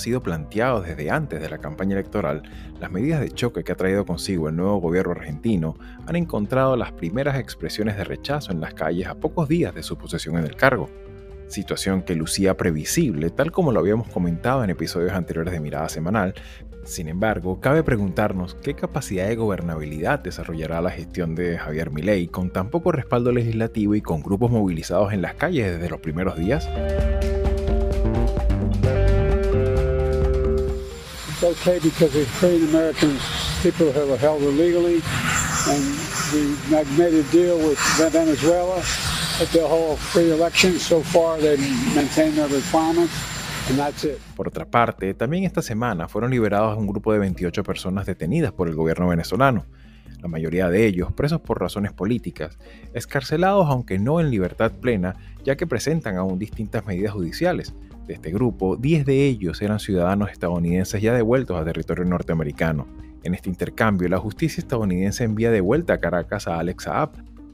Sido planteado desde antes de la campaña electoral, las medidas de choque que ha traído consigo el nuevo gobierno argentino han encontrado las primeras expresiones de rechazo en las calles a pocos días de su posesión en el cargo. Situación que lucía previsible, tal como lo habíamos comentado en episodios anteriores de Mirada Semanal. Sin embargo, cabe preguntarnos qué capacidad de gobernabilidad desarrollará la gestión de Javier Milei con tan poco respaldo legislativo y con grupos movilizados en las calles desde los primeros días. Okay because it's Americans, people who are held illegally, and we made a deal with Venezuela that they'll hold free elections. So far, maintained their requirements. Por otra parte, también esta semana fueron liberados un grupo de 28 personas detenidas por el gobierno venezolano la mayoría de ellos presos por razones políticas, escarcelados aunque no en libertad plena, ya que presentan aún distintas medidas judiciales, de este grupo, 10 de ellos eran ciudadanos estadounidenses ya devueltos a territorio norteamericano. En este intercambio, la justicia estadounidense envía de vuelta a Caracas a Alex Saab,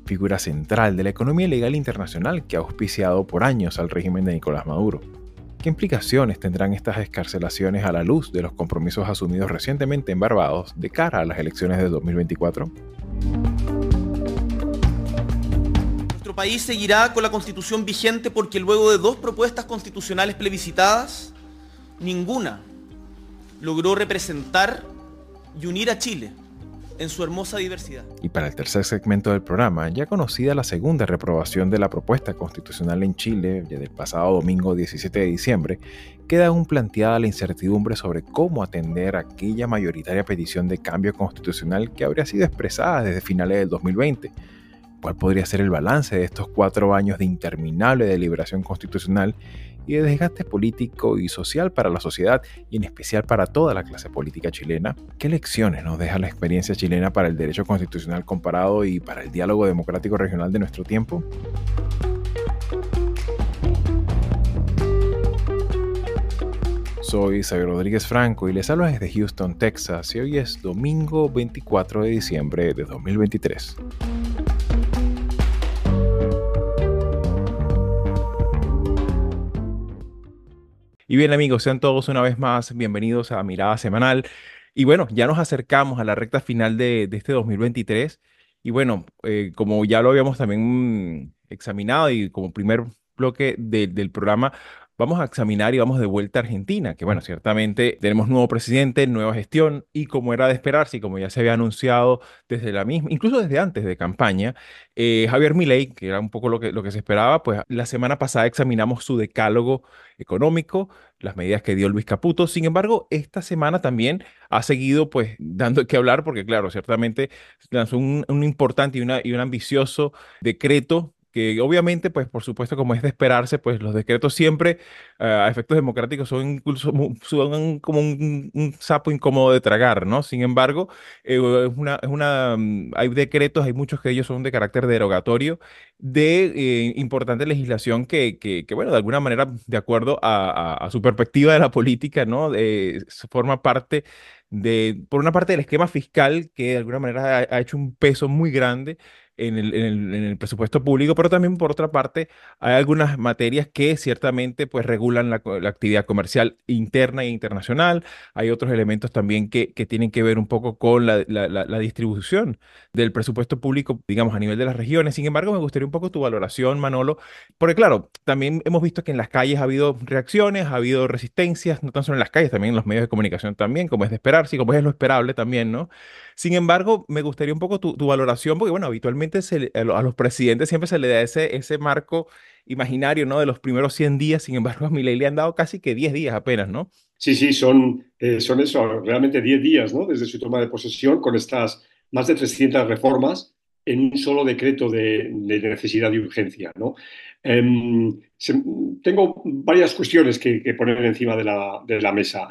figura central de la economía legal internacional que ha auspiciado por años al régimen de Nicolás Maduro. ¿Qué implicaciones tendrán estas escarcelaciones a la luz de los compromisos asumidos recientemente en Barbados de cara a las elecciones de 2024? País seguirá con la constitución vigente porque luego de dos propuestas constitucionales plebiscitadas, ninguna logró representar y unir a Chile en su hermosa diversidad. Y para el tercer segmento del programa, ya conocida la segunda reprobación de la propuesta constitucional en Chile desde el pasado domingo 17 de diciembre, queda aún planteada la incertidumbre sobre cómo atender aquella mayoritaria petición de cambio constitucional que habría sido expresada desde finales del 2020 ¿Cuál podría ser el balance de estos cuatro años de interminable deliberación constitucional y de desgaste político y social para la sociedad y en especial para toda la clase política chilena? ¿Qué lecciones nos deja la experiencia chilena para el derecho constitucional comparado y para el diálogo democrático regional de nuestro tiempo? Soy Xavier Rodríguez Franco y les hablo desde Houston, Texas y hoy es domingo 24 de diciembre de 2023. Y bien amigos, sean todos una vez más bienvenidos a Mirada Semanal. Y bueno, ya nos acercamos a la recta final de, este 2023. Y bueno, eh, como ya lo habíamos también examinado y como primer bloque del programa, vamos a examinar y vamos de vuelta a Argentina, que bueno, ciertamente tenemos nuevo presidente, nueva gestión y como era de esperarse y como ya se había anunciado desde la misma, incluso desde antes de campaña, eh, Javier Milei, que era un poco lo que, lo que se esperaba, pues la semana pasada examinamos su decálogo económico, las medidas que dio Luis Caputo. Sin embargo, esta semana también ha seguido pues dando que hablar porque claro, ciertamente lanzó un, importante y un ambicioso decreto que obviamente, pues por supuesto, como es de esperarse, pues los decretos siempre eh, a efectos democráticos son incluso son como un, sapo incómodo de tragar, ¿no? Sin embargo, eh, es una, es una, mm, hay decretos, hay muchos que ellos son de carácter derogatorio de eh, importante legislación que, que, bueno, de alguna manera, de acuerdo a, su perspectiva de la política, ¿no? forma parte de, por una parte del esquema fiscal que de alguna manera ha hecho un peso muy grande en el, en el, presupuesto público, pero también por otra parte hay algunas materias que ciertamente pues regulan la, actividad comercial interna e internacional, hay otros elementos también que, que tienen que ver un poco con la, la, distribución del presupuesto público, digamos, a nivel de las regiones. Sin embargo, me gustaría un poco tu valoración, Manolo, porque claro, también hemos visto que en las calles ha habido reacciones, ha habido resistencias, no tan solo en las calles, también en los medios de comunicación también, como es de esperarse y como es lo esperable también, ¿no? Sin embargo, me gustaría un poco tu, valoración, porque bueno, habitualmente a los presidentes siempre se le da ese, ese marco imaginario, ¿no? De los primeros 100 días, sin embargo, a Milei le han dado casi que 10 días apenas, ¿no? Sí, sí, son, eh, son eso, realmente 10 días ¿no? desde su toma de posesión con estas más de 300 reformas en un solo decreto de, necesidad y urgencia. ¿no? Em, tengo varias cuestiones que, poner encima de la, de la, mesa.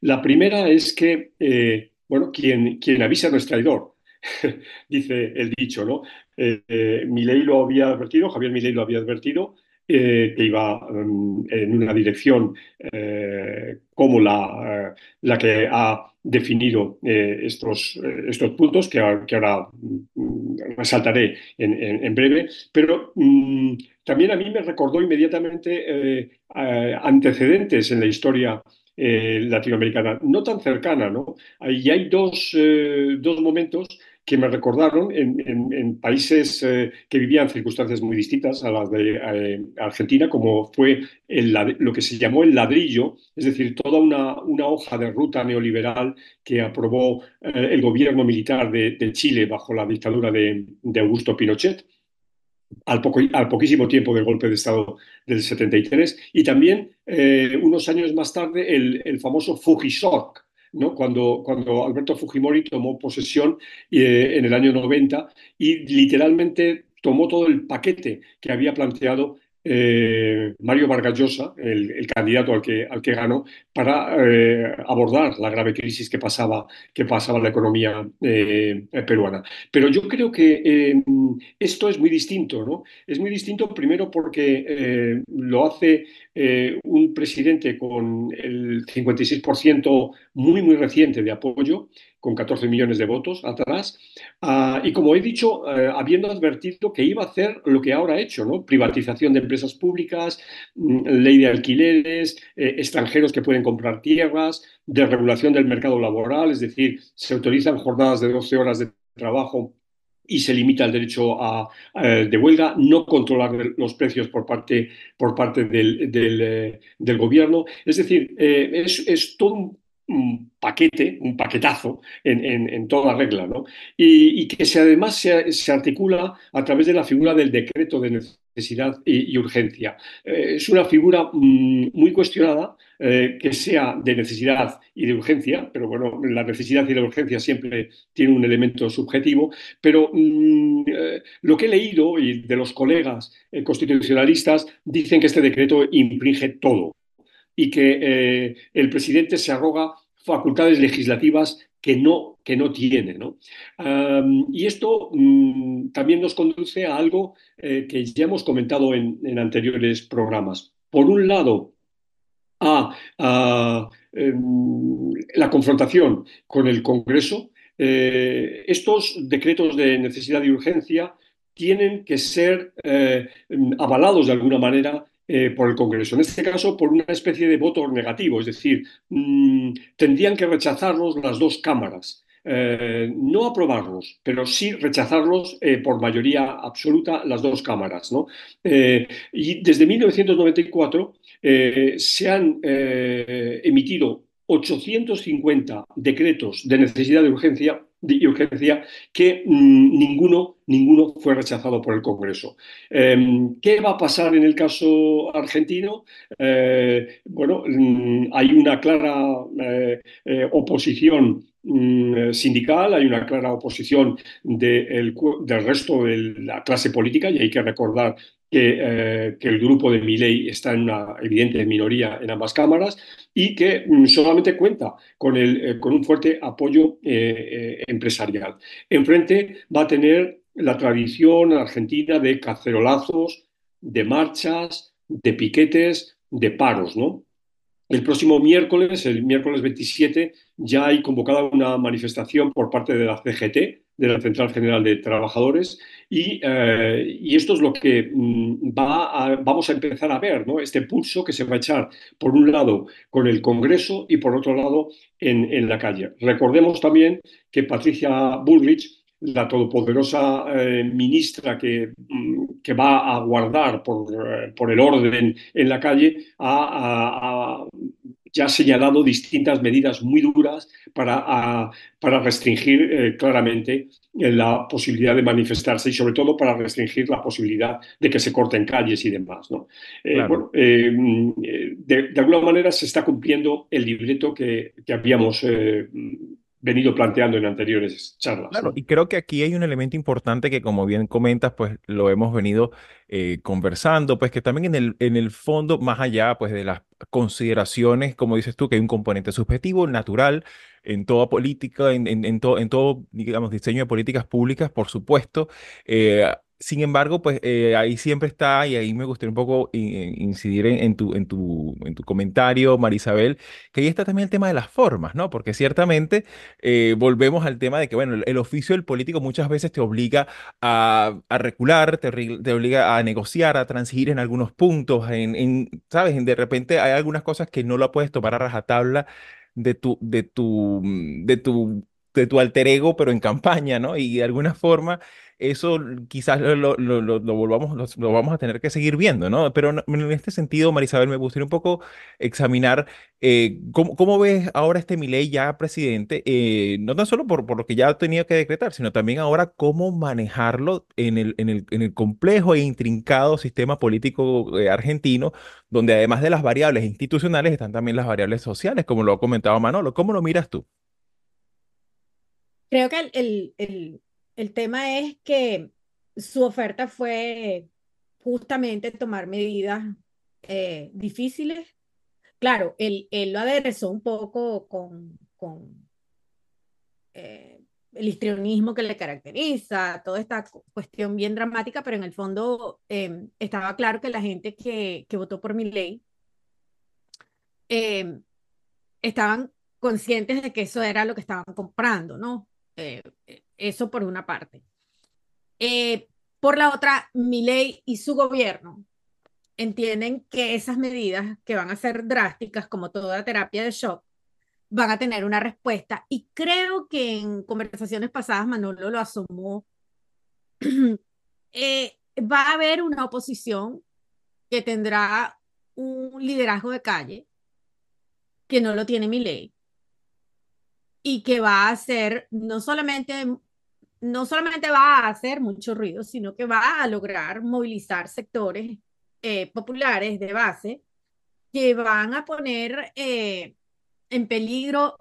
La primera es que, eh, bueno, quien, quien avisa no es traidor, dice el dicho, ¿no? Eh, eh, lo había advertido, Javier Milei lo había advertido, que iba mm, en una dirección como la, la que ha definido eh, estos, eh, estos puntos que, ahora mm, resaltaré en, breve, pero mm, también a mí me recordó inmediatamente eh, antecedentes en la historia latinoamericana, no tan cercana, ¿no? Y hay dos, dos momentos que me recordaron en, países eh, que vivían circunstancias muy distintas a las de eh, Argentina, como fue lo que se llamó el ladrillo, es decir, toda una, hoja de ruta neoliberal que aprobó eh, el gobierno militar de, Chile bajo la dictadura de, Augusto Pinochet. Al, poco, al, poquísimo tiempo del golpe de Estado del 73, y también unos años más tarde el, famoso Fujisoc, cuando, cuando Alberto Fujimori tomó posesión eh, en el año 90 y literalmente tomó todo el paquete que había planteado eh, Mario Vargas Llosa, el, candidato al que, ganó, para eh, abordar la grave crisis que pasaba, que pasaba la economía eh, peruana. Pero yo creo que esto es muy distinto, ¿no? Es muy distinto primero porque lo hace un presidente con el 56% muy, muy reciente de apoyo con 14 millones de votos atrás, ah, y como he dicho, eh, habiendo advertido que iba a hacer lo que ahora ha hecho, ¿no? privatización de empresas públicas, mm, ley de alquileres, eh, extranjeros que pueden comprar tierras, desregulación del mercado laboral, es decir, se autorizan jornadas de 12 horas de trabajo y se limita el derecho a, de huelga, no controlar los precios por parte, por parte del, del, gobierno. Es decir, eh, es, es, todo un un paquete, un paquetazo en, toda regla, ¿no? Y, que se, además se, articula a través de la figura del decreto de necesidad y, urgencia. Eh, es una figura mm, muy cuestionada, eh, que sea de necesidad y de urgencia, pero bueno, la necesidad y la urgencia siempre tiene un elemento subjetivo, pero mm, eh, lo que he leído y de los colegas constitucionalistas dicen que este decreto infringe todo y que el presidente se arroga facultades legislativas que no, que no tiene. y esto mm, también nos conduce a algo eh, que ya hemos comentado en, anteriores programas. Por un lado, a, em, la confrontación con el Congreso. Eh, estos decretos de necesidad y urgencia tienen que ser eh, avalados de alguna manera eh, por el Congreso. En este caso, por una especie de voto negativo, es decir, mm, tendrían que rechazarlos las dos cámaras. Eh, no aprobarlos, pero sí rechazarlos eh, por mayoría absoluta las dos cámaras. y desde 1994 se han emitido 850 decretos de necesidad de urgencia y urgencia que mm, ninguno, ninguno fue rechazado por el Congreso. Em, ¿Qué va a pasar en el caso argentino? Eh, bueno, mm, hay una clara eh, eh, oposición mm, sindical, hay una clara oposición del resto de la clase política y hay que recordar que, el grupo de Miley está en una evidente minoría en ambas cámaras y que solamente cuenta con, el, con un fuerte apoyo empresarial. Enfrente va a tener la tradición argentina de cacerolazos, de marchas, de piquetes, de paros, ¿no? El próximo miércoles, el miércoles 27, ya hay convocada una manifestación por parte de la CGT, de la Central General de Trabajadores, y, eh, esto es lo que mm, va vamos a empezar a ver, ¿no? este pulso que se va a echar, por un lado, con el Congreso y por otro lado, en, la calle. Recordemos también que Patricia Bullrich, la todopoderosa eh, ministra que, mm, que, va a guardar por, eh, por, el orden en la calle, ha, ya ha señalado distintas medidas muy duras para, para restringir eh, claramente la posibilidad de manifestarse y sobre todo para restringir la posibilidad de que se corten calles y demás. ¿no? bueno, de, alguna manera se está cumpliendo el libreto que, que habíamos venido planteando en anteriores charlas. Claro, y creo que aquí hay un elemento importante que, como bien comentas, pues lo hemos venido eh, conversando, pues que también en el, en el fondo, más allá pues de las consideraciones, como dices tú, que hay un componente subjetivo, natural, en toda política, en, en, en, en todo, digamos, diseño de políticas públicas, por supuesto, eh, sin embargo, pues eh, ahí siempre está, y ahí me gustaría un poco incidir en, tu, en, tu, en tu comentario, Marisabel, que ahí está también el tema de las formas, ¿no? Porque ciertamente eh, volvemos al tema de que, bueno, el, oficio del político muchas veces te obliga a, a recular, te, te, obliga a negociar, a transigir en algunos puntos, en, en, ¿sabes? De repente hay algunas cosas que no la puedes tomar a rajatabla de tu, de tu, de tu de tu alter ego, pero en campaña, ¿no? Y de alguna forma eso quizás lo, lo, volvamos, lo, vamos a tener que seguir viendo, ¿no? Pero en este sentido, Marisabel, me gustaría un poco examinar eh, cómo, ves ahora este Milei ya presidente, eh, no tan solo por, por lo que ya ha tenido que decretar, sino también ahora cómo manejarlo en el, en el, en el complejo e intrincado sistema político eh, argentino, donde además de las variables institucionales están también las variables sociales, como lo ha comentado Manolo. ¿Cómo lo miras tú? Creo que el, el el tema es que su oferta fue justamente tomar medidas eh, difíciles. Claro, él, él, lo aderezó un poco con, con eh, el histrionismo que le caracteriza, toda esta cuestión bien dramática, pero en el fondo em, estaba claro que la gente que, que votó por mi ley estaban conscientes de que eso era lo que estaban comprando, ¿no? Eh, eso por una parte. Eh, por la otra, mi ley y su gobierno entienden que esas medidas que van a ser drásticas, como toda terapia de shock, van a tener una respuesta. Y creo que en conversaciones pasadas Manolo lo asomó. Eh, va a haber una oposición que tendrá un liderazgo de calle que no lo tiene mi ley y que va a hacer no solamente no solamente va a hacer mucho ruido, sino que va a lograr movilizar sectores eh, populares de base que van a poner eh, en peligro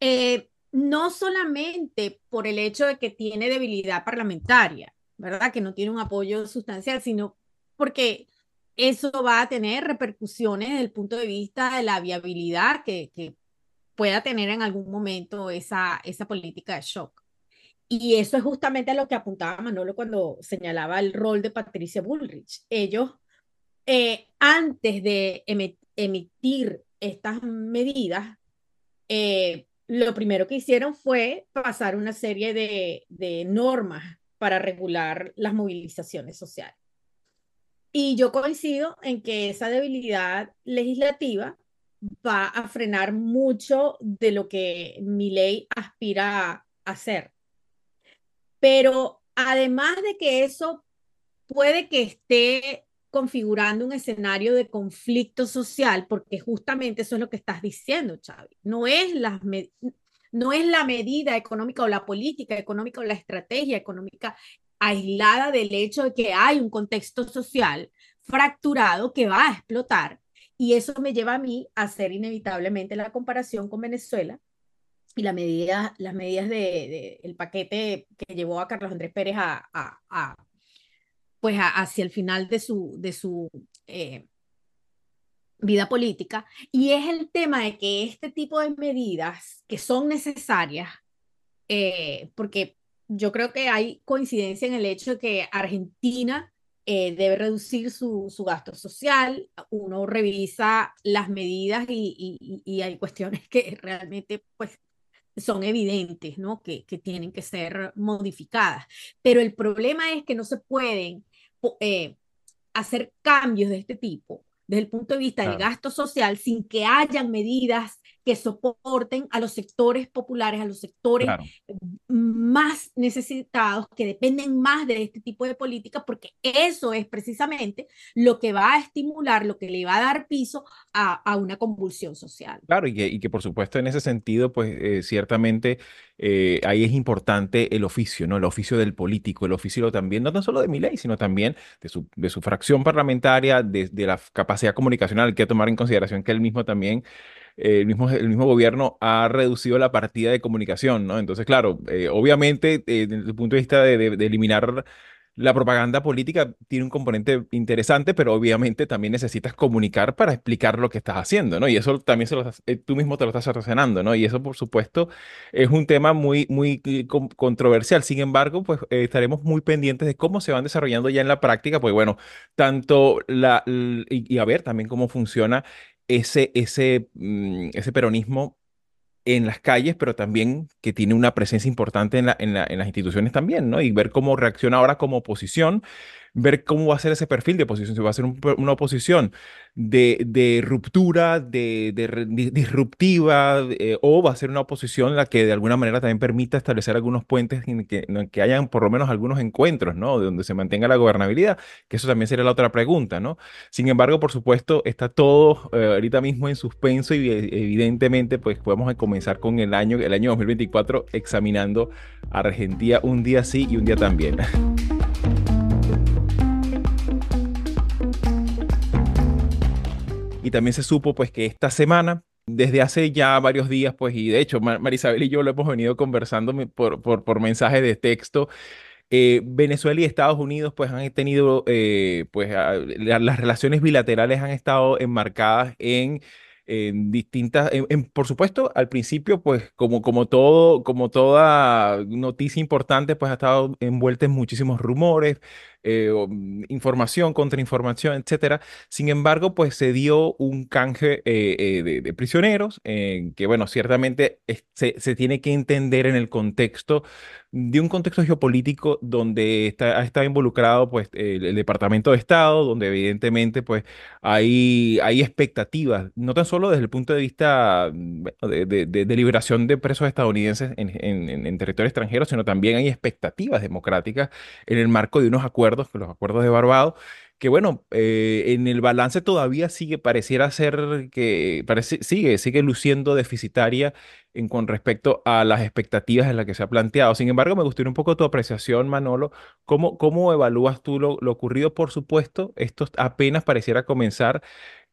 eh, no solamente por el hecho de que tiene debilidad parlamentaria, ¿verdad? Que no tiene un apoyo sustancial, sino porque eso va a tener repercusiones desde el punto de vista de la viabilidad que, que pueda tener en algún momento esa, esa política de shock. Y eso es justamente lo que apuntaba Manolo cuando señalaba el rol de Patricia Bullrich. Ellos, eh, antes de emitir estas medidas, eh, lo primero que hicieron fue pasar una serie de, de normas para regular las movilizaciones sociales. Y yo coincido en que esa debilidad legislativa va a frenar mucho de lo que mi ley aspira a hacer. Pero además de que eso puede que esté configurando un escenario de conflicto social, porque justamente eso es lo que estás diciendo, Xavi. No es, la, no es la medida económica o la política económica o la estrategia económica aislada del hecho de que hay un contexto social fracturado que va a explotar. Y eso me lleva a mí a hacer inevitablemente la comparación con Venezuela, y la medida, las medidas del de, paquete que llevó a Carlos Andrés Pérez a, pues hacia el final de su, de su eh, vida política. Y es el tema de que este tipo de medidas que son necesarias, eh, porque yo creo que hay coincidencia en el hecho de que Argentina eh, debe reducir su, su, gasto social, uno revisa las medidas y, y, y, hay cuestiones que realmente pues son evidentes, ¿no? Que, que tienen que ser modificadas. Pero el problema es que no se pueden eh, hacer cambios de este tipo desde el punto de vista del gasto social sin que hayan medidas que soporten a los sectores populares, a los sectores Claro. más necesitados, que dependen más de este tipo de políticas, porque eso es precisamente lo que va a estimular, lo que le va a dar piso a, a una convulsión social. Claro, y que, y que por supuesto en ese sentido, pues eh, ciertamente eh, ahí es importante el oficio, ¿no? El oficio del político, el oficio también, no tan solo de Milei, sino también de su, de su fracción parlamentaria, de, de la capacidad comunicacional, hay que tomar en consideración que él mismo también eh, el mismo, el mismo gobierno ha reducido la partida de comunicación, ¿no? Entonces, claro, eh, obviamente, eh, desde el punto de vista de, de- de eliminar la propaganda política, tiene un componente interesante, pero obviamente también necesitas comunicar para explicar lo que estás haciendo, ¿no? Y eso también se lo eh, tú mismo te lo estás cercenando, ¿no? Y eso, por supuesto, es un tema muy, muy eh, con- controversial. Sin embargo, pues eh, estaremos muy pendientes de cómo se van desarrollando ya en la práctica, pues bueno, tanto la, y, y a ver también cómo funciona ese, ese, mm, ese peronismo en las calles, pero también que tiene una presencia importante en la- en la- en las instituciones también, ¿no? Y ver cómo reacciona ahora como oposición, ver cómo va a ser ese perfil de oposición, si va a ser un una oposición de, de ruptura, de, de di- disruptiva, eh, o va a ser una oposición en la que de alguna manera también permita establecer algunos puentes en que, en que hayan por lo menos algunos encuentros, ¿no? De donde se mantenga la gobernabilidad, que eso también sería la otra pregunta, ¿no? Sin embargo, por supuesto, está todo eh, ahorita mismo en suspenso y eh, evidentemente pues podemos comenzar con el año, el año 2024 examinando Argentina un día sí y un día también. Y también se supo pues que esta semana, desde hace ya varios días, pues y de hecho Mar- Marisabel y yo lo hemos venido conversando por, por, por mensaje de texto, eh, Venezuela y Estados Unidos pues han tenido, eh, pues las relaciones bilaterales han estado enmarcadas en, en distintas, en- por supuesto, al principio pues como, como todo, como toda noticia importante pues ha estado envuelta en muchísimos rumores, eh, mm, información, contrainformación, etcétera. Sin embargo, pues se dio un canje eh, eh, de, de prisioneros, que bueno, ciertamente se, se tiene que entender en el contexto de un contexto geopolítico donde está, ha involucrado pues el, Departamento de Estado, donde evidentemente pues hay, hay expectativas, no tan solo desde el punto de vista mm, de, liberación de presos estadounidenses en, en- en- en territorio extranjero, sino también hay expectativas democráticas en el marco de unos acuerdos, que los acuerdos de Barbados, que bueno, eh, en el balance todavía sigue, pareciera ser que parece, sigue, sigue luciendo deficitaria en con respecto a las expectativas en las que se ha planteado. Sin embargo, me gustaría un poco tu apreciación, Manolo. ¿Cómo, cómo evalúas tú lo, lo ocurrido? Por supuesto, esto apenas pareciera comenzar.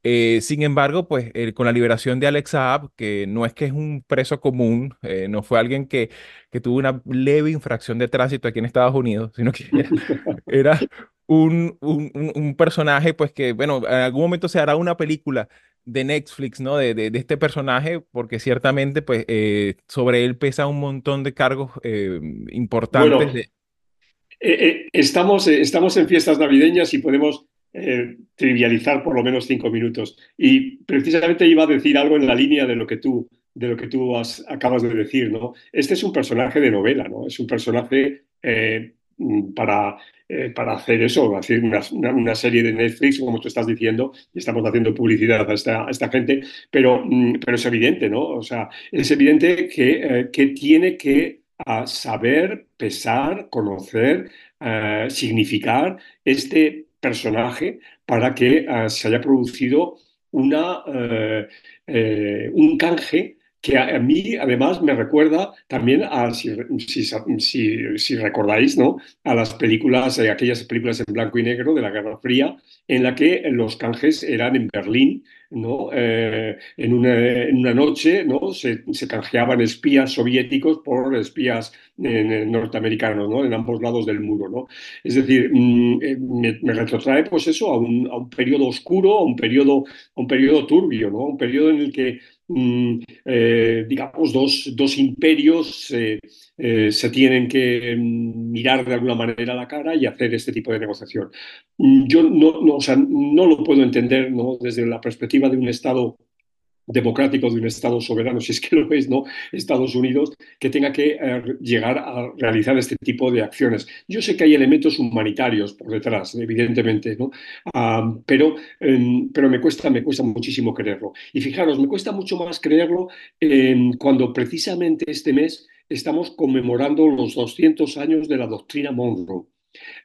Eh, sin embargo, pues eh, con la liberación de Alex Saab, que no es que es un preso común, eh, no fue alguien que, que tuvo una leve infracción de tránsito aquí en Estados Unidos, sino que era, era un, un, un- personaje, pues que, bueno, en algún momento se hará una película de Netflix, ¿no? De, de, de este personaje, porque ciertamente, pues, eh, sobre él pesa un montón de cargos eh, importantes Bueno, de... Eh, estamos, estamos en fiestas navideñas y podemos eh, trivializar por lo menos cinco minutos. Y precisamente iba a decir algo en la línea de lo que tú, de lo que tú acabas de decir, ¿no? Este es un personaje de novela, ¿no? Es un personaje eh, para, eh, para hacer eso, hacer una, serie de Netflix, como tú estás diciendo, y estamos haciendo publicidad a esta, esta gente, pero, mm, pero es evidente, ¿no? O sea, es evidente que, que tiene que a saber, pesar, conocer, significar este personaje para que eh, se haya producido una, eh, eh, un canje que a, a mí además me recuerda también a, si, recordáis, ¿no? a las películas, eh, aquellas películas en blanco y negro de la Guerra Fría, en la que los canjes eran en Berlín, ¿no? Eh, en, una, en una noche ¿no? se, canjeaban espías soviéticos por espías eh, norteamericanos, ¿no? En ambos lados del muro, ¿no? Es decir, mm, me, retrotrae, pues eso, a un, a un periodo oscuro, a un periodo, a un periodo turbio, ¿no? Un periodo en el que, eh, digamos, dos, dos imperios eh, eh, se tienen que mm, mirar de alguna manera a la cara y hacer este tipo de negociación. Mm, Yo no, no, o sea, no lo puedo entender, ¿no? Desde la perspectiva de un Estado democrático de un Estado soberano, si es que lo es, ¿no? Estados Unidos, que tenga que eh, llegar a realizar este tipo de acciones. Yo sé que hay elementos humanitarios por detrás, evidentemente, ¿no? Pero, em, pero me, cuesta, me cuesta muchísimo creerlo. Y fijaros, me cuesta mucho más creerlo cuando precisamente este mes estamos conmemorando los 200 años de la doctrina Monroe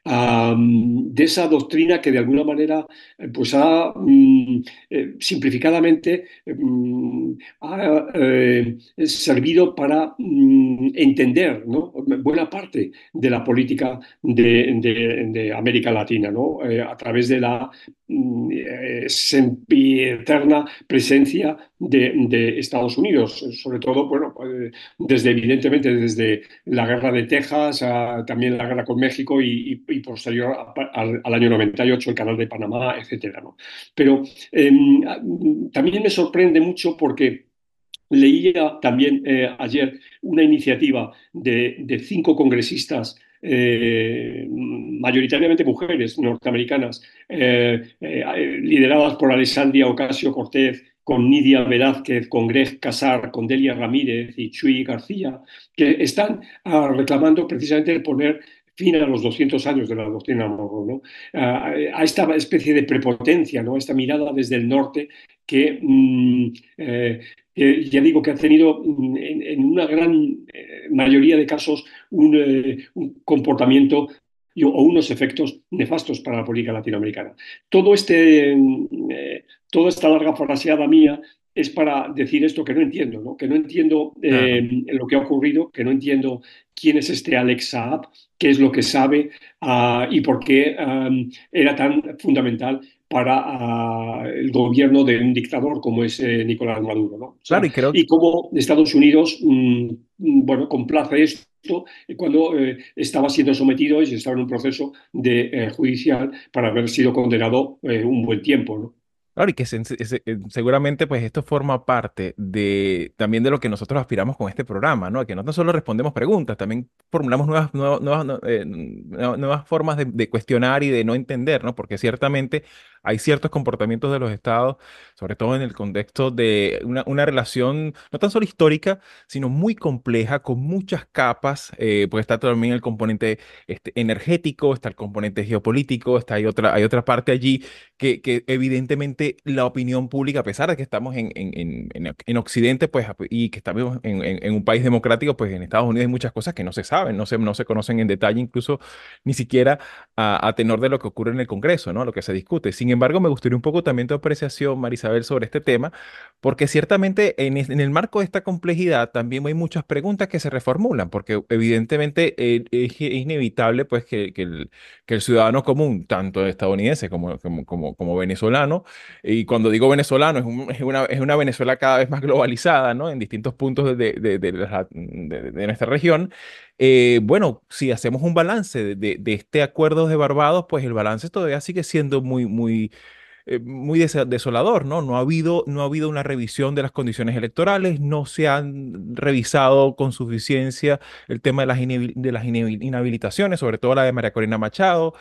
de esa doctrina que de alguna manera eh, pues ha mm, eh, simplificadamente mm, ha eh, servido para mm, entender buena parte de la política de, América Latina a través de la eterna presencia de, Estados Unidos, sobre todo, bueno, desde evidentemente desde la guerra de Texas, también la guerra con México y, posterior al, año 98 el canal de Panamá, etcétera. ¿no? Pero em, también me sorprende mucho porque leía también eh, ayer una iniciativa de, cinco congresistas eh, mayoritariamente mujeres norteamericanas, eh, lideradas por Alessandria Ocasio Cortez, con Nidia Velázquez, con Greg Casar, con Delia Ramírez y Chuy García, que están ah, reclamando precisamente poner fin a los 200 años de la doctrina Monroe, ¿no? a, esta especie de prepotencia, ¿no? a esta mirada desde el norte que, mm, eh, ya digo que ha tenido mm, en, una gran eh, mayoría de casos un, eh, un comportamiento o unos efectos nefastos para la política latinoamericana. Todo este, mm, eh, toda esta larga fraseada mía es para decir esto que no entiendo, ¿no? que no entiendo eh, lo que ha ocurrido, que no entiendo quién es este Alex Saab, qué es lo que sabe ah, y por qué era tan fundamental para ah, el gobierno de un dictador como es eh, Nicolás Maduro. ¿no? claro, y, creo... y cómo Estados Unidos mm, mm, bueno, complace esto cuando eh, estaba siendo sometido y estaba en un proceso de, eh, judicial para haber sido condenado eh, un buen tiempo. ¿no? Claro, y que seguramente pues esto forma parte de también de lo que nosotros aspiramos con este programa, ¿no? Que no solo respondemos preguntas, también formulamos nuevas, nuevas, nuevas, formas de, de, cuestionar y de no entender, ¿no? Porque ciertamente hay ciertos comportamientos de los estados, sobre todo en el contexto de una, relación no tan solo histórica, sino muy compleja, con muchas capas, eh, pues está también el componente este, energético, está el componente geopolítico, está hay otra, hay otra parte allí que, que evidentemente la opinión pública, a pesar de que estamos en, en, en, Occidente, pues, y que estamos en, un país democrático, pues en Estados Unidos hay muchas cosas que no se saben, no se, no se conocen en detalle, incluso ni siquiera a, tenor de lo que ocurre en el Congreso, ¿no? Lo que se discute. Sin embargo, me gustaría un poco también tu apreciación, Marisabel, sobre este tema, porque ciertamente en, el marco de esta complejidad también hay muchas preguntas que se reformulan, porque evidentemente eh, es, inevitable pues que, el, que, el, ciudadano común, tanto estadounidense como, como, como, venezolano, y cuando digo venezolano es, una, es una Venezuela cada vez más globalizada, ¿no? En distintos puntos de, de, de nuestra región, eh, bueno, si hacemos un balance de, este acuerdo de Barbados, pues el balance todavía sigue siendo muy, muy, eh, muy desolador, ¿no? No ha habido, no ha habido una revisión de las condiciones electorales, no se han revisado con suficiencia el tema de las, de las inhabilitaciones, sobre todo la de María Corina Machado.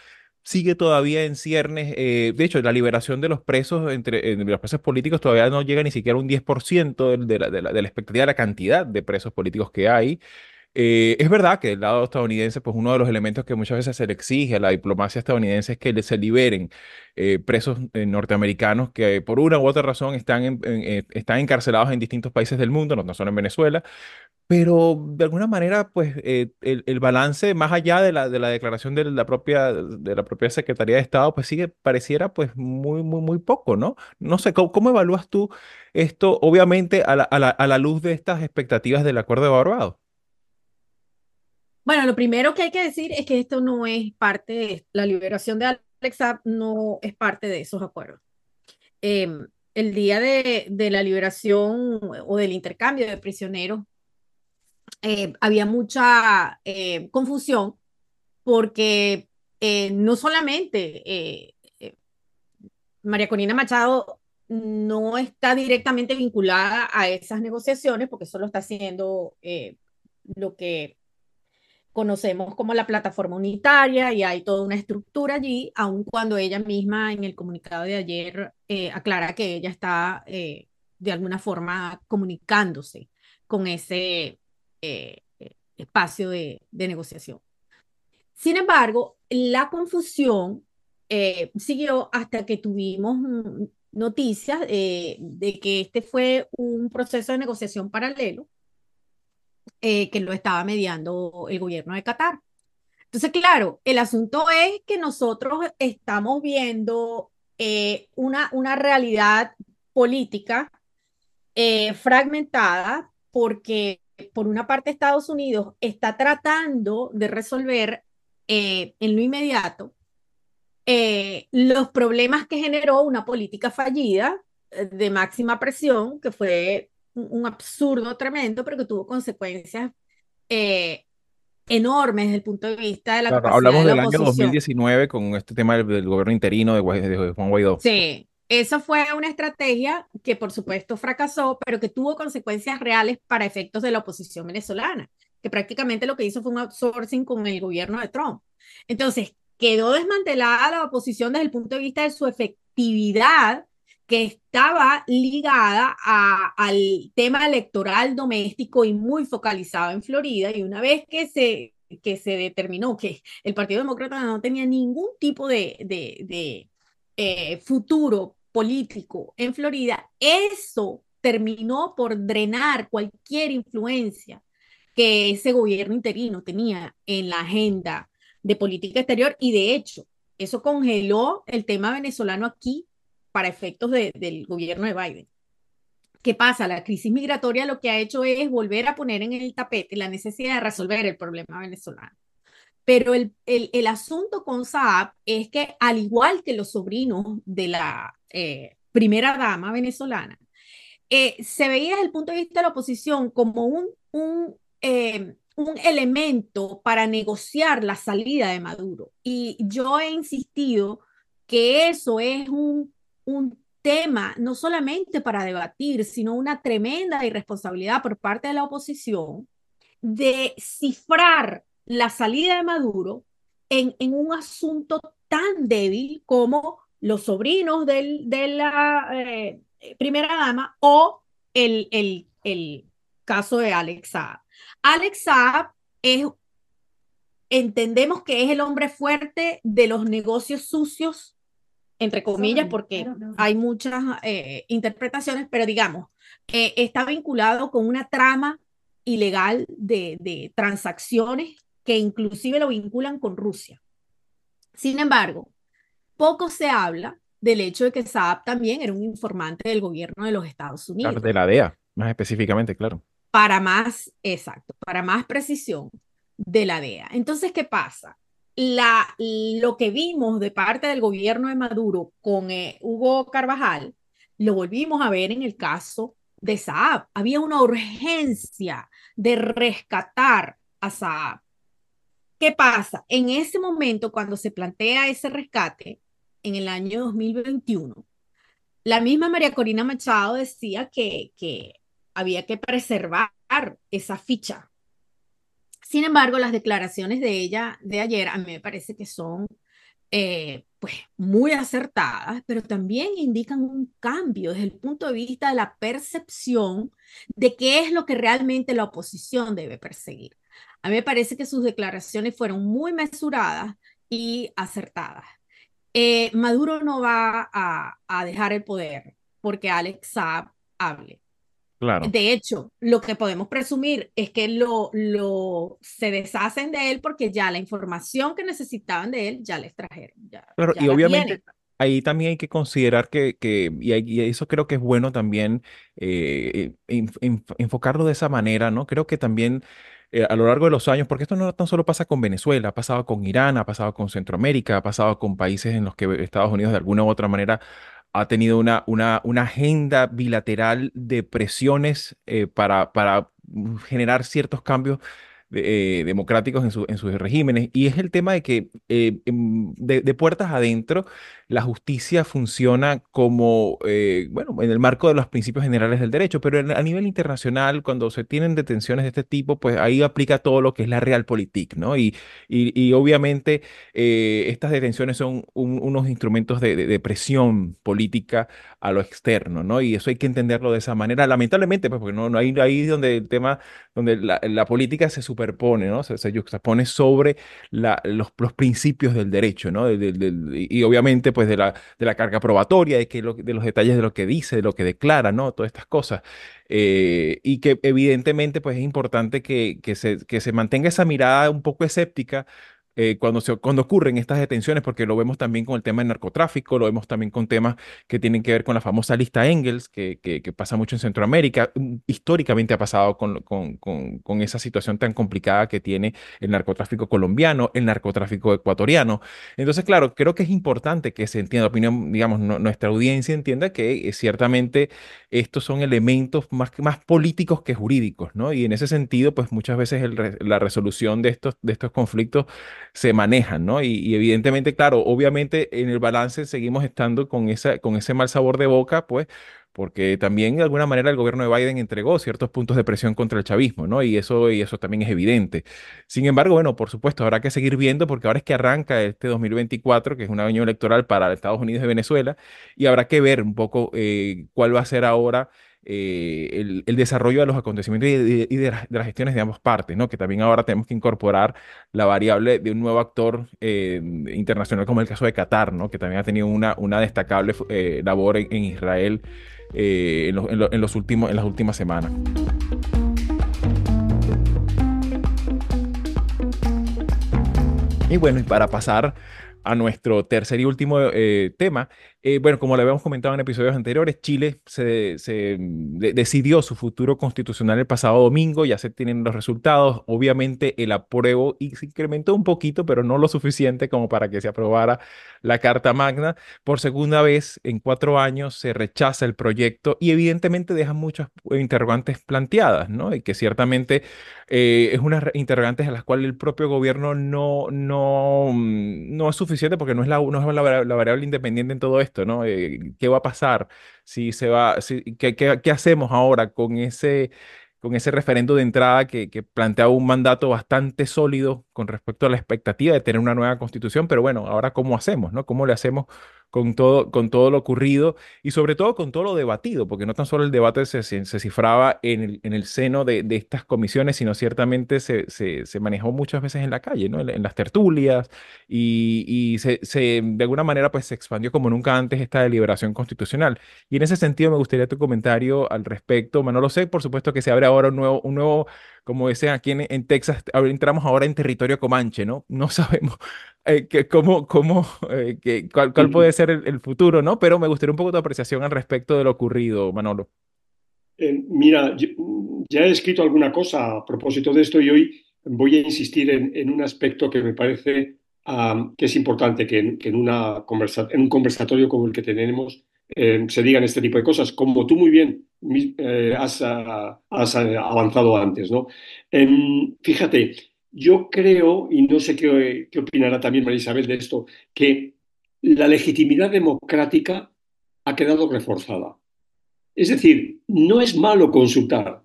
Sigue todavía en ciernes. Eh, de hecho, la liberación de los presos, entre los presos políticos, todavía no llega ni siquiera un 10% de la, de la, expectativa de la cantidad de presos políticos que hay. Eh, es verdad que del lado estadounidense, pues uno de los elementos que muchas veces se le exige a la diplomacia estadounidense es que se liberen eh, presos eh, norteamericanos que por una u otra razón están, están encarcelados en distintos países del mundo, no, solo en Venezuela, pero de alguna manera, pues el, balance, más allá de la, de la declaración de la propia, de la propia Secretaría de Estado, pues sigue, pareciera pues muy, muy, muy poco, ¿no? No sé, ¿cómo, cómo evalúas tú esto, obviamente, a la, a la, a la luz de estas expectativas del Acuerdo de Barbados? Bueno, lo primero que hay que decir es que esto no es parte de la liberación de Alexa, no es parte de esos acuerdos. Em, el día de, la liberación o del intercambio de prisioneros, eh, había mucha eh, confusión porque eh, no solamente María Corina Machado no está directamente vinculada a esas negociaciones, porque solo está haciendo lo que conocemos como la plataforma unitaria y hay toda una estructura allí, aun cuando ella misma en el comunicado de ayer eh, aclara que ella está eh, de alguna forma comunicándose con ese eh, espacio de, negociación. Sin embargo, la confusión eh, siguió hasta que tuvimos mm, noticias eh, de que este fue un proceso de negociación paralelo eh, que lo estaba mediando el gobierno de Qatar. Entonces, claro, el asunto es que nosotros estamos viendo una, una realidad política fragmentada porque por una parte Estados Unidos está tratando de resolver en lo inmediato eh, los problemas que generó una política fallida eh, de máxima presión, que fue un, absurdo tremendo, pero que tuvo consecuencias eh, enormes desde el punto de vista de la claro, Hablamos del año 2019 con este tema del, gobierno interino de, de Juan Guaidó. Sí, eso fue una estrategia que por supuesto fracasó, pero que tuvo consecuencias reales para efectos de la oposición venezolana, que prácticamente lo que hizo fue un outsourcing con el gobierno de Trump. Entonces, quedó desmantelada la oposición desde el punto de vista de su efectividad que estaba ligada al tema electoral doméstico y muy focalizado en Florida. Y una vez que se, que se determinó que el Partido Demócrata no tenía ningún tipo de, eh, futuro político en Florida, eso terminó por drenar cualquier influencia que ese gobierno interino tenía en la agenda de política exterior y de hecho, eso congeló el tema venezolano aquí para efectos del gobierno de Biden. ¿Qué pasa? La crisis migratoria lo que ha hecho es volver a poner en el tapete la necesidad de resolver el problema venezolano. Pero el, el, asunto con Saab es que, al igual que los sobrinos de la eh, primera dama venezolana, eh, se veía desde el punto de vista de la oposición como un, un eh, un elemento para negociar la salida de Maduro. Y yo he insistido que eso es un, un tema no solamente para debatir, sino una tremenda irresponsabilidad por parte de la oposición de cifrar la salida de Maduro en, en un asunto tan débil como los sobrinos del, de la eh, primera dama o el, el, el caso de Alex Saab. Alex Saab es, entendemos que es el hombre fuerte de los negocios sucios, entre comillas, porque hay muchas eh, interpretaciones, pero digamos, eh, está vinculado con una trama ilegal de, de transacciones que inclusive lo vinculan con Rusia. Sin embargo, poco se habla del hecho de que Saab también era un informante del gobierno de los Estados Unidos. de la DEA, más específicamente, claro para más, exacto, para más precisión de la DEA. Entonces, ¿qué pasa? La, lo que vimos de parte del gobierno de Maduro con eh, Hugo Carvajal, lo volvimos a ver en el caso de Saab. Había una urgencia de rescatar a Saab. ¿Qué pasa? En ese momento, cuando se plantea ese rescate, en el año 2021, la misma María Corina Machado decía que, que había que preservar esa ficha. Sin embargo, las declaraciones de ella de ayer a mí me parece que son eh, pues muy acertadas, pero también indican un cambio desde el punto de vista de la percepción de qué es lo que realmente la oposición debe perseguir. A mí me parece que sus declaraciones fueron muy mesuradas y acertadas. Eh, Maduro no va a, a, dejar el poder porque Alex Saab hable. De hecho, lo que podemos presumir es que lo, lo, se deshacen de él porque ya la información que necesitaban de él ya les trajeron. claro, y obviamente ahí también hay que considerar que, que y, eso creo que es bueno también eh, enfocarlo de esa manera, ¿no? Creo que también eh, a lo largo de los años, porque esto no tan solo pasa con Venezuela, ha pasado con Irán, ha pasado con Centroamérica, ha pasado con países en los que Estados Unidos de alguna u otra manera ha tenido una, una, agenda bilateral de presiones eh, para, para generar ciertos cambios eh, democráticos en, su, en, sus regímenes. Y es el tema de que de, puertas adentro, la justicia funciona como, eh, bueno, en el marco de los principios generales del derecho, pero a nivel internacional, cuando se tienen detenciones de este tipo, pues ahí aplica todo lo que es la realpolitik, ¿no? Y, y, obviamente eh, estas detenciones son unos instrumentos de, de, presión política a lo externo, ¿no? Y eso hay que entenderlo de esa manera, lamentablemente, pues porque no, no hay ahí donde el tema, donde la, la política se superpone, ¿no? Se, se pone sobre la, los, los, principios del derecho, ¿no? y obviamente, pues de la, de la carga probatoria, de, que de los detalles de lo que dice, de lo que declara, ¿no? Todas estas cosas. Eh, y que evidentemente, pues es importante que, que, se, que se mantenga esa mirada un poco escéptica eh, cuando, se, cuando ocurren estas detenciones, porque lo vemos también con el tema del narcotráfico, lo vemos también con temas que tienen que ver con la famosa lista Engels, que, que, pasa mucho en Centroamérica, mm, históricamente ha pasado con, con, con, con, esa situación tan complicada que tiene el narcotráfico colombiano, el narcotráfico ecuatoriano. Entonces, claro, creo que es importante que se entienda, opinión, digamos, nuestra audiencia entienda que eh, ciertamente estos son elementos más, más políticos que jurídicos, ¿no? Y en ese sentido, pues muchas veces la resolución de estos, de estos conflictos se manejan, ¿no? Y, evidentemente, claro, obviamente en el balance seguimos estando con, esa, con ese mal sabor de boca, pues, porque también de alguna manera el gobierno de Biden entregó ciertos puntos de presión contra el chavismo, ¿no? Y eso, y eso también es evidente. Sin embargo, bueno, por supuesto, habrá que seguir viendo porque ahora es que arranca este 2024, que es un año electoral para Estados Unidos y Venezuela, y habrá que ver un poco eh, cuál va a ser ahora eh, el, desarrollo de los acontecimientos y, de, las gestiones de ambas partes, ¿no? Que también ahora tenemos que incorporar la variable de un nuevo actor eh, internacional como el caso de Qatar, ¿no? Que también ha tenido una, destacable eh, labor en, Israel en, los últimos, en las últimas semanas. Y bueno, y para pasar a nuestro tercer y último tema, eh, bueno, como le habíamos comentado en episodios anteriores, Chile se, mm, decidió su futuro constitucional el pasado domingo, ya se tienen los resultados. Obviamente el apruebo y se incrementó un poquito, pero no lo suficiente como para que se aprobara la Carta Magna. Por segunda vez en cuatro años se rechaza el proyecto y evidentemente deja muchas interrogantes planteadas, ¿no? Y que ciertamente eh, es unas interrogantes a las cuales el propio gobierno no, no, mm, no es suficiente porque no es la, no es la variable independiente en todo esto. Eh, ¿qué va a pasar? ¿qué, hacemos ahora con ese, con ese referendo de entrada que, que planteaba un mandato bastante sólido con respecto a la expectativa de tener una nueva constitución? Pero bueno, ahora ¿cómo hacemos? ¿no? ¿Cómo le hacemos con todo, con todo lo ocurrido y sobre todo con todo lo debatido, porque no tan solo el debate se, se, cifraba en el, en el seno de, de, estas comisiones, sino ciertamente se, se, manejó muchas veces en la calle, ¿no? en, las tertulias y, y se, de alguna manera pues se expandió como nunca antes esta deliberación constitucional. Y en ese sentido me gustaría tu comentario al respecto. Manolo, sé por supuesto que se abre ahora un nuevo, un nuevo como decían aquí en, Texas, entramos ahora en territorio comanche, ¿no? No sabemos eh, que, cómo, cómo, eh, que, cuál, puede ser el, futuro, ¿no? Pero me gustaría un poco tu apreciación al respecto de lo ocurrido, Manolo. Eh, mira, ya he escrito alguna cosa a propósito de esto y hoy voy a insistir en, un aspecto que me parece que es importante, que, en, en, una conversa, en un conversatorio como el que tenemos eh, se digan este tipo de cosas, como tú muy bien eh, has, ah, has, avanzado antes. ¿no? Em, fíjate, yo creo, y no sé qué, opinará también María Isabel de esto, que la legitimidad democrática ha quedado reforzada. Es decir, no es malo consultar,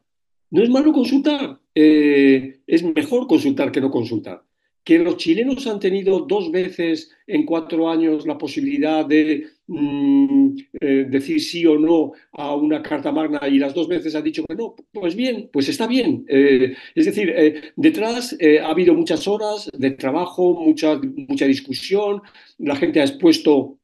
no es malo consultar, eh, es mejor consultar que no consultar que los chilenos han tenido dos veces en cuatro años la posibilidad de mm, eh, decir sí o no a una carta magna y las dos veces han dicho que no, pues bien, pues está bien. Eh, es decir, eh, detrás ha habido muchas horas de trabajo, mucha, mucha discusión, la gente ha expuesto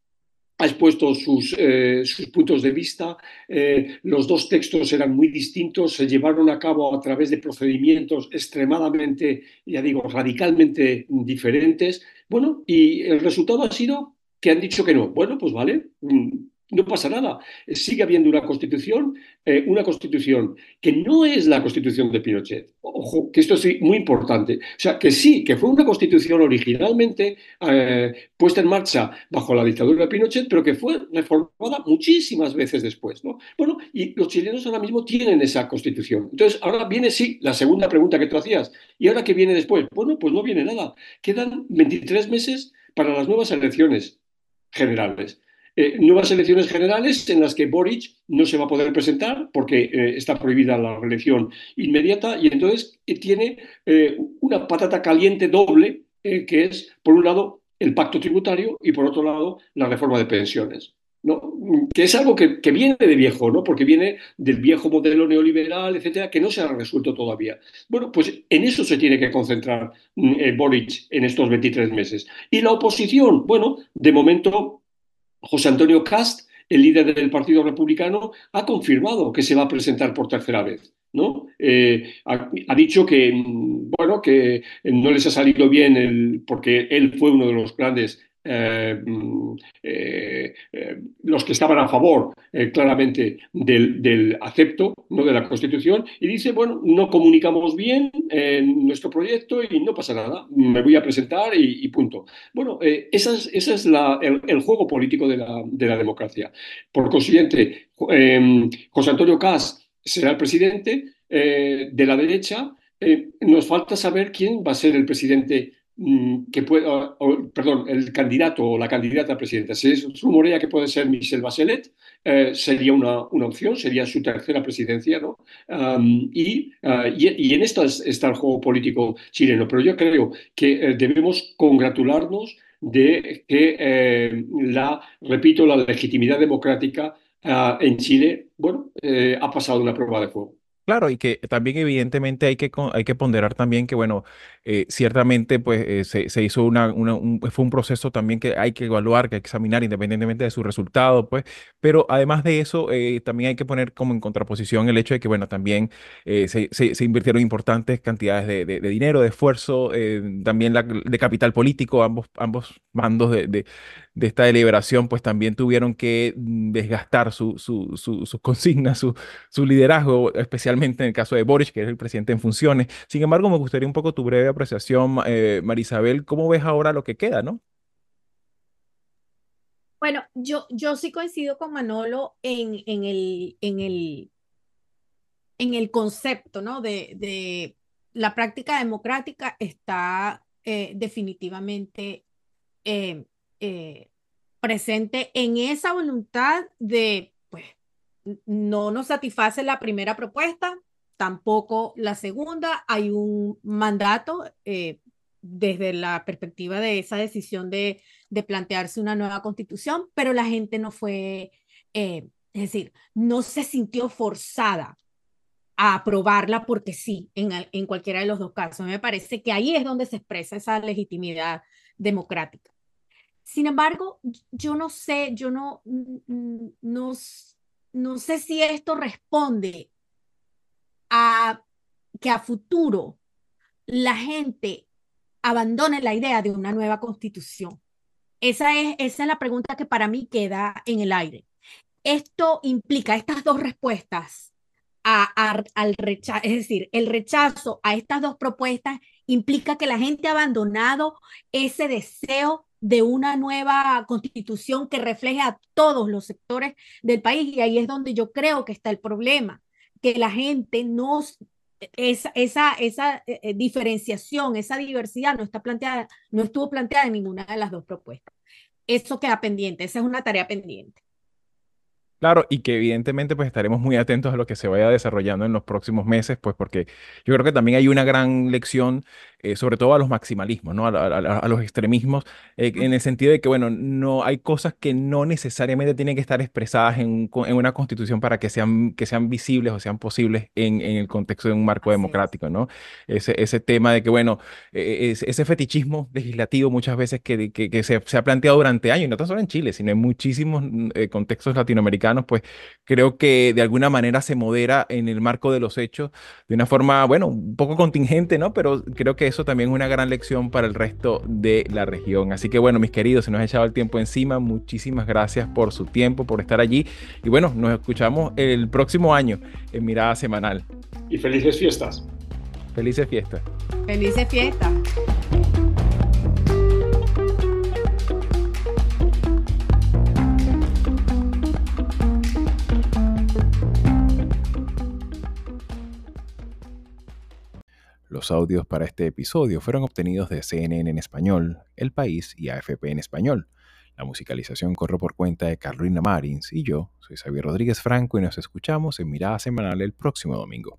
ha expuesto sus, eh, sus puntos de vista. Eh, los dos textos eran muy distintos, se llevaron a cabo a través de procedimientos extremadamente, ya digo, radicalmente diferentes. Bueno, y el resultado ha sido que han dicho que no. Bueno, pues vale, mm, no pasa nada. Sigue habiendo una constitución, eh, una constitución que no es la constitución de Pinochet. Ojo, que esto es muy importante. O sea, que sí, que fue una constitución originalmente eh, puesta en marcha bajo la dictadura de Pinochet, pero que fue reformada muchísimas veces después. ¿no? Bueno, y los chilenos ahora mismo tienen esa constitución. Entonces, ahora viene, sí, la segunda pregunta que tú hacías. ¿Y ahora qué viene después? Bueno, pues no viene nada. Quedan 23 meses para las nuevas elecciones generales. Eh, nuevas elecciones generales en las que Boric no se va a poder presentar porque eh, está prohibida la reelección inmediata y entonces eh, tiene una patata caliente doble que es, por un lado, el pacto tributario y, por otro lado, la reforma de pensiones. que es algo que, viene de viejo, ¿no? porque viene del viejo modelo neoliberal, etcétera, que no se ha resuelto todavía. Bueno, pues en eso se tiene que concentrar mm, Boric en estos 23 meses. Y la oposición, bueno, de momento José Antonio Cast, el líder del Partido Republicano, ha confirmado que se va a presentar por tercera vez. ¿no? Eh, ha, dicho que, mm, bueno, que no les ha salido bien porque él fue uno de los grandes eh, mm, eh, eh, los que estaban a favor claramente del, acepto ¿no? de la Constitución y dice, bueno, no comunicamos bien en nuestro proyecto y no pasa nada, me voy a presentar y, punto. Bueno, ese es, esa es el, juego político de la, de la democracia. Por consiguiente, José Antonio Cas será el presidente de la derecha. nos falta saber quién va a ser el presidente Mm, que pueda, perdón, el candidato o la candidata a presidenta. Se rumorea que puede ser Michelle Bachelet, eh, sería una, una, opción, sería su tercera presidencia, ¿no? y, ah, y, y, en esto está el juego político chileno, pero yo creo que eh, debemos congratularnos de que la, repito, la legitimidad democrática ah, en Chile, bueno, ha pasado una prueba de fuego. Claro, y que también evidentemente hay que, hay que ponderar también que, bueno, eh, ciertamente pues eh, se, hizo una, un, fue un proceso también que hay que evaluar, que hay que examinar independientemente de su resultado, pues, pero además de eso eh, también hay que poner como en contraposición el hecho de que, bueno, también se, se, invirtieron importantes cantidades de, de, dinero, de esfuerzo, también la, de capital político, ambos, ambos bandos de esta deliberación, pues también tuvieron que mm, desgastar sus su, su, consignas, su, su, liderazgo, especialmente en el caso de Boris, que es el presidente en funciones. Sin embargo, me gustaría un poco tu breve apreciación, eh, Marisabel, ¿cómo ves ahora lo que queda, no? Bueno, yo, yo sí coincido con Manolo en, en, el, en, el, en el concepto, ¿no? De, de la práctica democrática está eh, definitivamente eh, eh, presente en esa voluntad de, pues, no nos satisface la primera propuesta, tampoco la segunda. Hay un mandato eh, desde la perspectiva de esa decisión de, de, plantearse una nueva constitución, pero la gente no fue, eh, es decir, no se sintió forzada a aprobarla porque sí, en, en cualquiera de los dos casos. Me parece que ahí es donde se expresa esa legitimidad democrática. Sin embargo, yo no sé, yo no, no, no sé si esto responde a que a futuro la gente abandone la idea de una nueva constitución. Esa es, esa es la pregunta que para mí queda en el aire. Esto implica estas dos respuestas al rechazo, es decir, el rechazo a estas dos propuestas implica que la gente ha abandonado ese deseo de una nueva constitución que refleje a todos los sectores del país. Y ahí es donde yo creo que está el problema, que la gente no, esa, esa, esa eh, eh, diferenciación, esa diversidad no, está planteada, no estuvo planteada en ninguna de las dos propuestas. Eso queda pendiente, esa es una tarea pendiente. Claro, y que evidentemente pues estaremos muy atentos a lo que se vaya desarrollando en los próximos meses, pues porque yo creo que también hay una gran lección, eh, sobre todo a los maximalismos, ¿no? A, los extremismos, eh, en el sentido de que, bueno, no hay cosas que no necesariamente tienen que estar expresadas en, en una constitución para que sean, que sean visibles o sean posibles en, en el contexto de un marco democrático, ¿no? Ese, ese tema de que, bueno, e, ese fetichismo legislativo muchas veces que, que, que se, se, ha planteado durante años, y no tan solo en Chile, sino en muchísimos eh, contextos latinoamericanos, pues creo que de alguna manera se modera en el marco de los hechos de una forma, bueno, un poco contingente, ¿no? Pero creo que eso también es una gran lección para el resto de la región. Así que bueno, mis queridos, se nos ha echado el tiempo encima. Muchísimas gracias por su tiempo, por estar allí. Y bueno, nos escuchamos el próximo año en Mirada Semanal. Y felices fiestas. Felices fiestas. Felices fiestas. Los audios para este episodio fueron obtenidos de CNN en español, El País y AFP en español. La musicalización corre por cuenta de Carolina Marins y yo soy Xavier Rodríguez Franco y nos escuchamos en Mirada Semanal el próximo domingo.